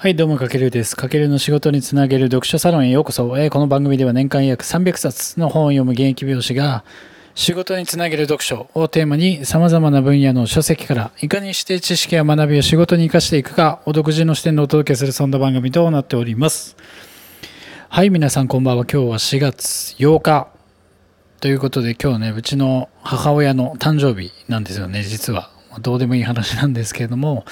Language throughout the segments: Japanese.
はい、どうも、かけるです。かけるの仕事につなげる読書サロンへようこそ。えーこの番組では年間約300冊の本を読む現役美容師が、仕事につなげる読書をテーマに様々な分野の書籍からいかにして知識や学びを仕事に生かしていくかを独自の視点でお届けするそんな番組となっております。はい、皆さんこんばんは。今日は4月8日ということで今日ね、うちの母親の誕生日なんですよね、実は。どうでもいい話なんですけれども、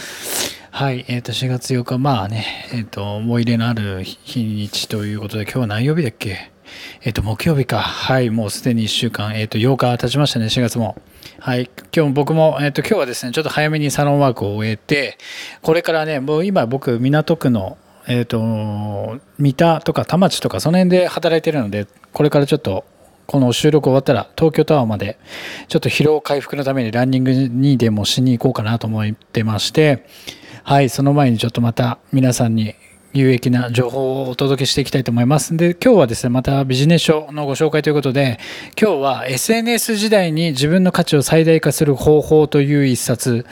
はい、えっ、と、4月8日、まあね、えっ、と、思い入れのある日にちということで、今日は何曜日だっけ？えっ、と、木曜日か。はい、もうすでに1週間、えっ、と、8日経ちましたね、4月も。はい、今日僕も、えっ、と、今日はですね、ちょっと早めにサロンワークを終えて、これからね、もう今僕、港区の、えっ、と、三田とか田町とか、その辺で働いてるので、これからちょっと、この収録終わったら東京タワーまでちょっと疲労回復のためにランニングにでもしに行こうかなと思ってましてはいその前にちょっとまた皆さんに有益な情報をお届けしていきたいと思います。で今日はですねまたビジネス書のご紹介ということで今日は SNS 時代に自分の価値を最大化する方法という一冊。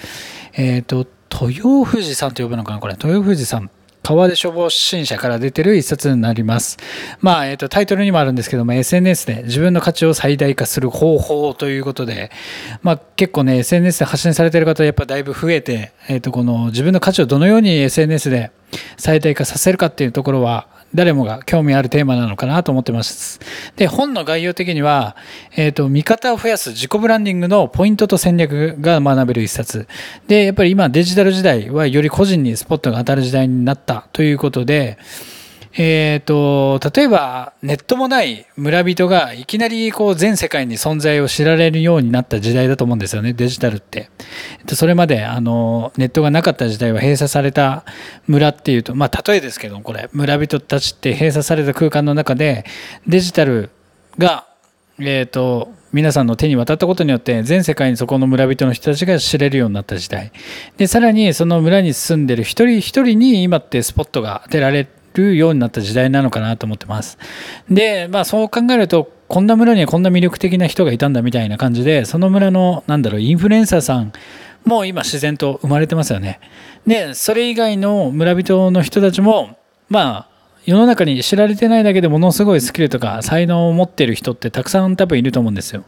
えっ、と豊富士さんと呼ぶのかなこれ。豊富さん。川出消防新社から出てる一冊になります。まあ、えっ、と、タイトルにもあるんですけども、SNS で自分の価値を最大化する方法ということで、まあ、結構ね、SNS で発信されてる方、やっぱだいぶ増えて、えっ、と、この自分の価値をどのように SNS で最大化させるかっていうところは、誰もが興味あるテーマなのかなと思ってます。で、本の概要的には、えっ、と、見方を増やす自己ブランディングのポイントと戦略が学べる一冊。で、やっぱり今デジタル時代はより個人にスポットが当たる時代になったということで、えっ、と、例えばネットもない村人がいきなりこう全世界に存在を知られるようになった時代だと思うんですよね、デジタルって。えっとそれまであのネットがなかった時代は閉鎖された村っていうと、まあ例えですけど、これ、村人たちって閉鎖された空間の中でデジタルがえー、と皆さんの手に渡ったことによって全世界にそこの村人の人たちが知れるようになった時代。でさらにその村に住んでる一人一人に今ってスポットが当てられてるようになった時代なのかなと思ってます。でまあそう考えるとこんな村にはこんな魅力的な人がいたんだみたいな感じでその村のなんだろうインフルエンサーさんもう今自然と生まれてますよね。でそれ以外の村人の人たちもまあ世の中に知られてないだけでものすごいスキルとか才能を持ってる人ってたくさん多分いると思うんですよ。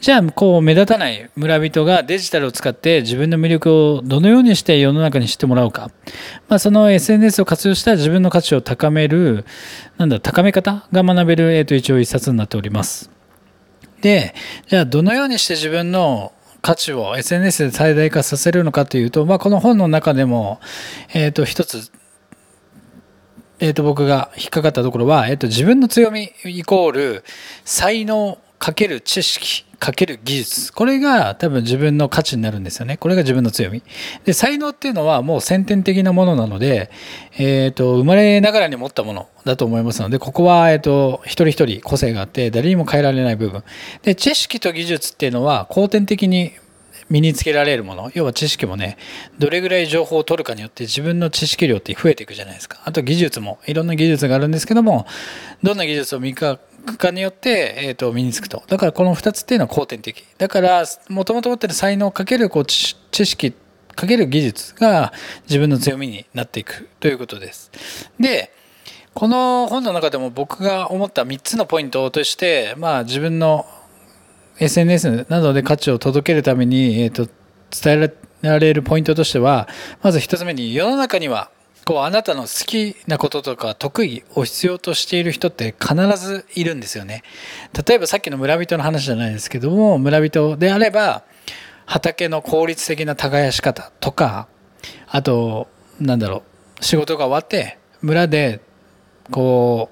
じゃあこう目立たない村人がデジタルを使って自分の魅力をどのようにして世の中に知ってもらうか。まあ、その SNS を活用した自分の価値を高める、なんだ、高め方が学べる、えっと、一応一冊になっております。で、じゃあどのようにして自分の価値を SNS で最大化させるのかというと、まあ、この本の中でも、えっ、と、一つえー、と僕が引っかかったところは、えー、と自分の強みイコール才能かける知識かける技術。これが多分自分の価値になるんですよね。これが自分の強み。で才能っていうのはもう先天的なものなので、えー、と生まれながらに持ったものだと思いますのでここは、えー、と一人一人個性があって誰にも変えられない部分。で知識と技術っていうのは後天的に身につけられるもの要は知識もねどれぐらい情報を取るかによって自分の知識量って増えていくじゃないですか。あと技術もいろんな技術があるんですけどもどんな技術を磨くかによって、えー、と身につくと。だからこの2つっていうのは後天的。だからもともと持ってる才能をかけるこう知知識かける技術が自分の強みになっていく。ということです。でこの本の中でも僕が思った3つのポイントとして、まあ、自分の SNS などで価値を届けるために、えー、と伝えられるポイントとしてはまず一つ目に世の中にはこうあなたの好きなこととか得意を必要としている人って必ずいるんですよね。例えばさっきの村人の話じゃないですけども村人であれば畑の効率的な耕し方とかあとなんだろう仕事が終わって村でこ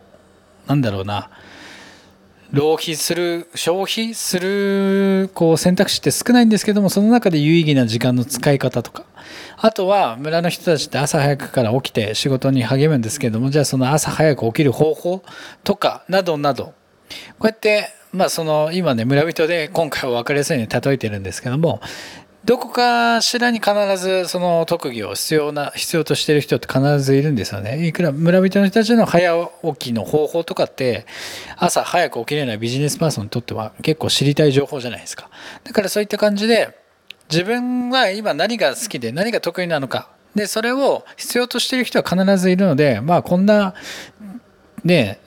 うなんだろうな浪費する消費するこう選択肢って少ないんですけどもその中で有意義な時間の使い方とか。あとは村の人たちって朝早くから起きて仕事に励むんですけどもじゃあその朝早く起きる方法とかなどなど。こうやってまあその今ね村人で今回は分かりやすいように例えてるんですけどもどこかしらに必ずその特技を必要な必要としてる人って必ずいるんですよね。いくら村人の人たちの早起きの方法とかって朝早く起きれないビジネスパーソンにとっては結構知りたい情報じゃないですか。だからそういった感じで自分は今何が好きで何が得意なのか。で、それを必要としてる人は必ずいるので、まあこんな、ね、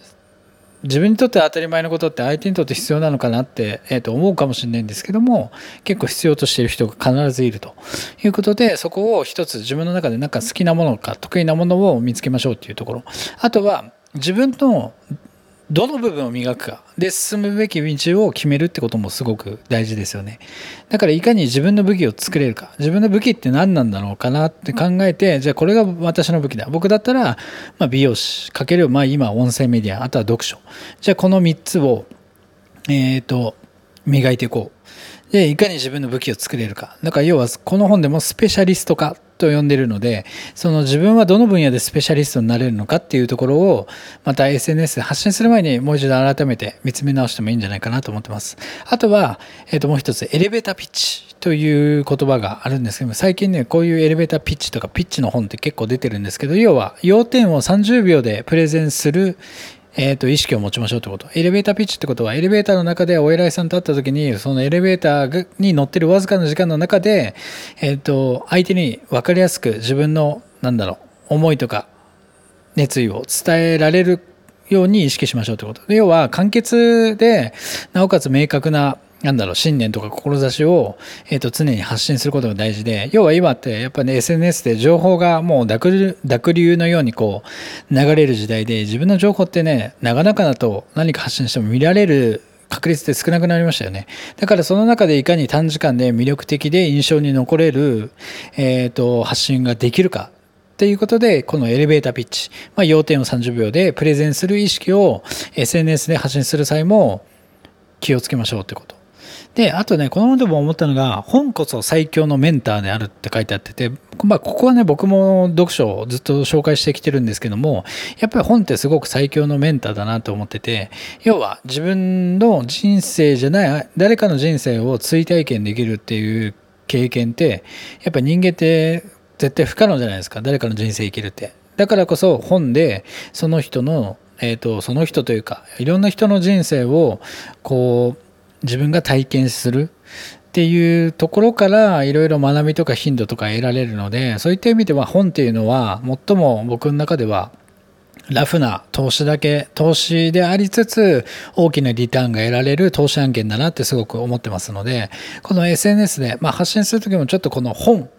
自分にとって当たり前のことって相手にとって必要なのかなって、えー、と思うかもしれないんですけども結構必要としている人が必ずいるということでそこを一つ自分の中でなんか好きなものか得意なものを見つけましょうっていうところ。あとは自分のどの部分を磨くか。で進むべき道を決めるってこともすごく大事ですよね。だからいかに自分の武器を作れるか。自分の武器って何なんだろうかなって考えてじゃあこれが私の武器だ。僕だったら、まあ、美容師かけるまあ今音声メディアあとは読書。じゃあこの3つをえっ、ー、と磨いていこう。でいかに自分の武器を作れるか。だから要はこの本でもスペシャリスト化と呼んでるのでその自分はどの分野でスペシャリストになれるのかっていうところをまた SNS で発信する前にもう一度改めて見つめ直してもいいんじゃないかなと思ってます。あとは、えー、ともう一つエレベーターピッチという言葉があるんですけども最近ねこういうエレベーターピッチとかピッチの本って結構出てるんですけど要は要点を30秒でプレゼンするえっ、ー、と、意識を持ちましょうってこと。エレベーターピッチってことは、エレベーターの中でお偉いさんと会った時に、そのエレベーターに乗ってるわずかな時間の中で、えっ、ー、と、相手に分かりやすく自分の、なんだろう、思いとか、熱意を伝えられるように意識しましょうってこと。要は、簡潔で、なおかつ明確ななんだろう、信念とか志を、えっ、ー、と、常に発信することが大事で、要は今って、やっぱね、SNS で情報がもう濁濁流のようにこう、流れる時代で、自分の情報ってね、なかなかだと何か発信しても見られる確率って少なくなりましたよね。だからその中でいかに短時間で魅力的で印象に残れる、えっ、ー、と、発信ができるか。っていうことで、このエレベーターピッチ、まあ、要点を30秒でプレゼンする意識を SNS で発信する際も気をつけましょうってこと。で、あとね、この本でも思ったのが、本こそ最強のメンターであるって書いてあってて、まあ、ここはね、僕も読書をずっと紹介してきてるんですけども、やっぱり本ってすごく最強のメンターだなと思ってて、要は自分の人生じゃない、誰かの人生を追体験できるっていう経験って、やっぱ人間って絶対不可能じゃないですか。誰かの人生生きるって。だからこそ本でその人のえーとその人というかいろんな人の人生をこう自分が体験するっていうところからいろいろ学びとか頻度とか得られるのでそういった意味では本っていうのは最も僕の中ではラフな投資だけ投資でありつつ大きなリターンが得られる投資案件だなってすごく思ってますのでこの SNS で、まあ、発信する時もちょっとこの本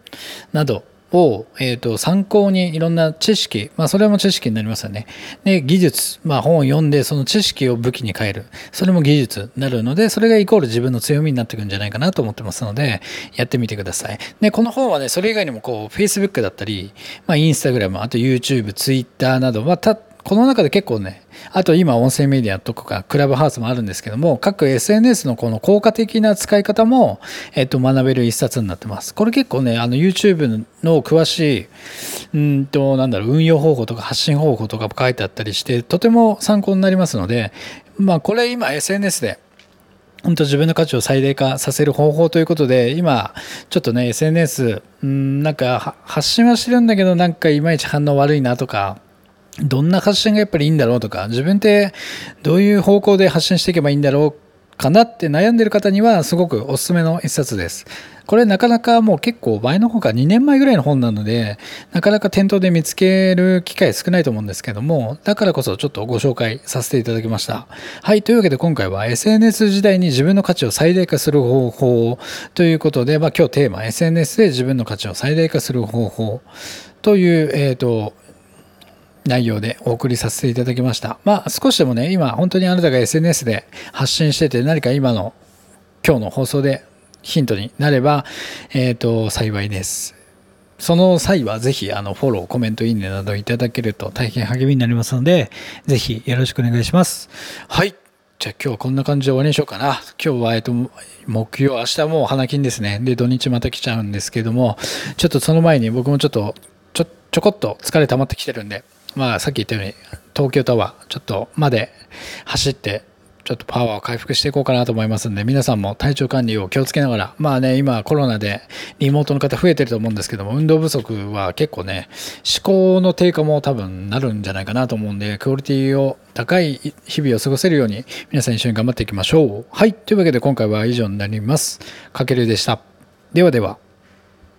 などを、えーと、参考にいろんな知識、まあ、それも知識になりますよね。で技術、まあ、本を読んでその知識を武器に変えるそれも技術になるのでそれがイコール自分の強みになってくるんじゃないかなと思ってますのでやってみてください。でこの本はねそれ以外にもこう Facebook だったり、まあ、Instagram あと YouTube、Twitter などはたこの中で結構ね、あと今音声メディアとかクラブハウスもあるんですけども、各 SNS のこの効果的な使い方も、えっと、学べる一冊になってます。これ結構ね、あの YouTube の詳しい、うんと、なんだろう、運用方法とか発信方法とか書いてあったりして、とても参考になりますので、まあこれ今 SNS で本当自分の価値を最大化させる方法ということで、今、ちょっとね、SNS、うん、なんか発信はしてるんだけど、なんかいまいち反応悪いなとか、どんな発信がやっぱりいいんだろうとか、自分ってどういう方向で発信していけばいいんだろうかなって悩んでる方にはすごくおすすめの一冊です。これなかなかもう結構前の方か2年前ぐらいの本なので、なかなか店頭で見つける機会少ないと思うんですけども、だからこそちょっとご紹介させていただきました。はい、というわけで今回は SNS 時代に自分の価値を最大化する方法ということで、まあ今日テーマ SNS で自分の価値を最大化する方法という、えっ、ー、と、内容でお送りさせていただきました。まあ少しでもね、今本当にあなたが SNS で発信してて何か今の今日の放送でヒントになれば、えっ、ー、と、幸いです。その際はぜひあのフォロー、コメント、いいねなどいただけると大変励みになりますので、ぜひよろしくお願いします。はい。じゃあ今日はこんな感じで終わりにしようかな。今日は、えっと、木曜、明日もう花金ですね。で、土日また来ちゃうんですけども、ちょっとその前に僕もちょっと、ちょ、ちょこっと疲れ溜まってきてるんで、まあさっき言ったように東京タワーちょっとまで走ってちょっとパワーを回復していこうかなと思いますんで皆さんも体調管理を気をつけながらまあね今コロナでリモートの方増えてると思うんですけども運動不足は結構ね思考の低下も多分なるんじゃないかなと思うんでクオリティを高い日々を過ごせるように皆さん一緒に頑張っていきましょう。はい。というわけで今回は以上になります。かけるでした。ではでは。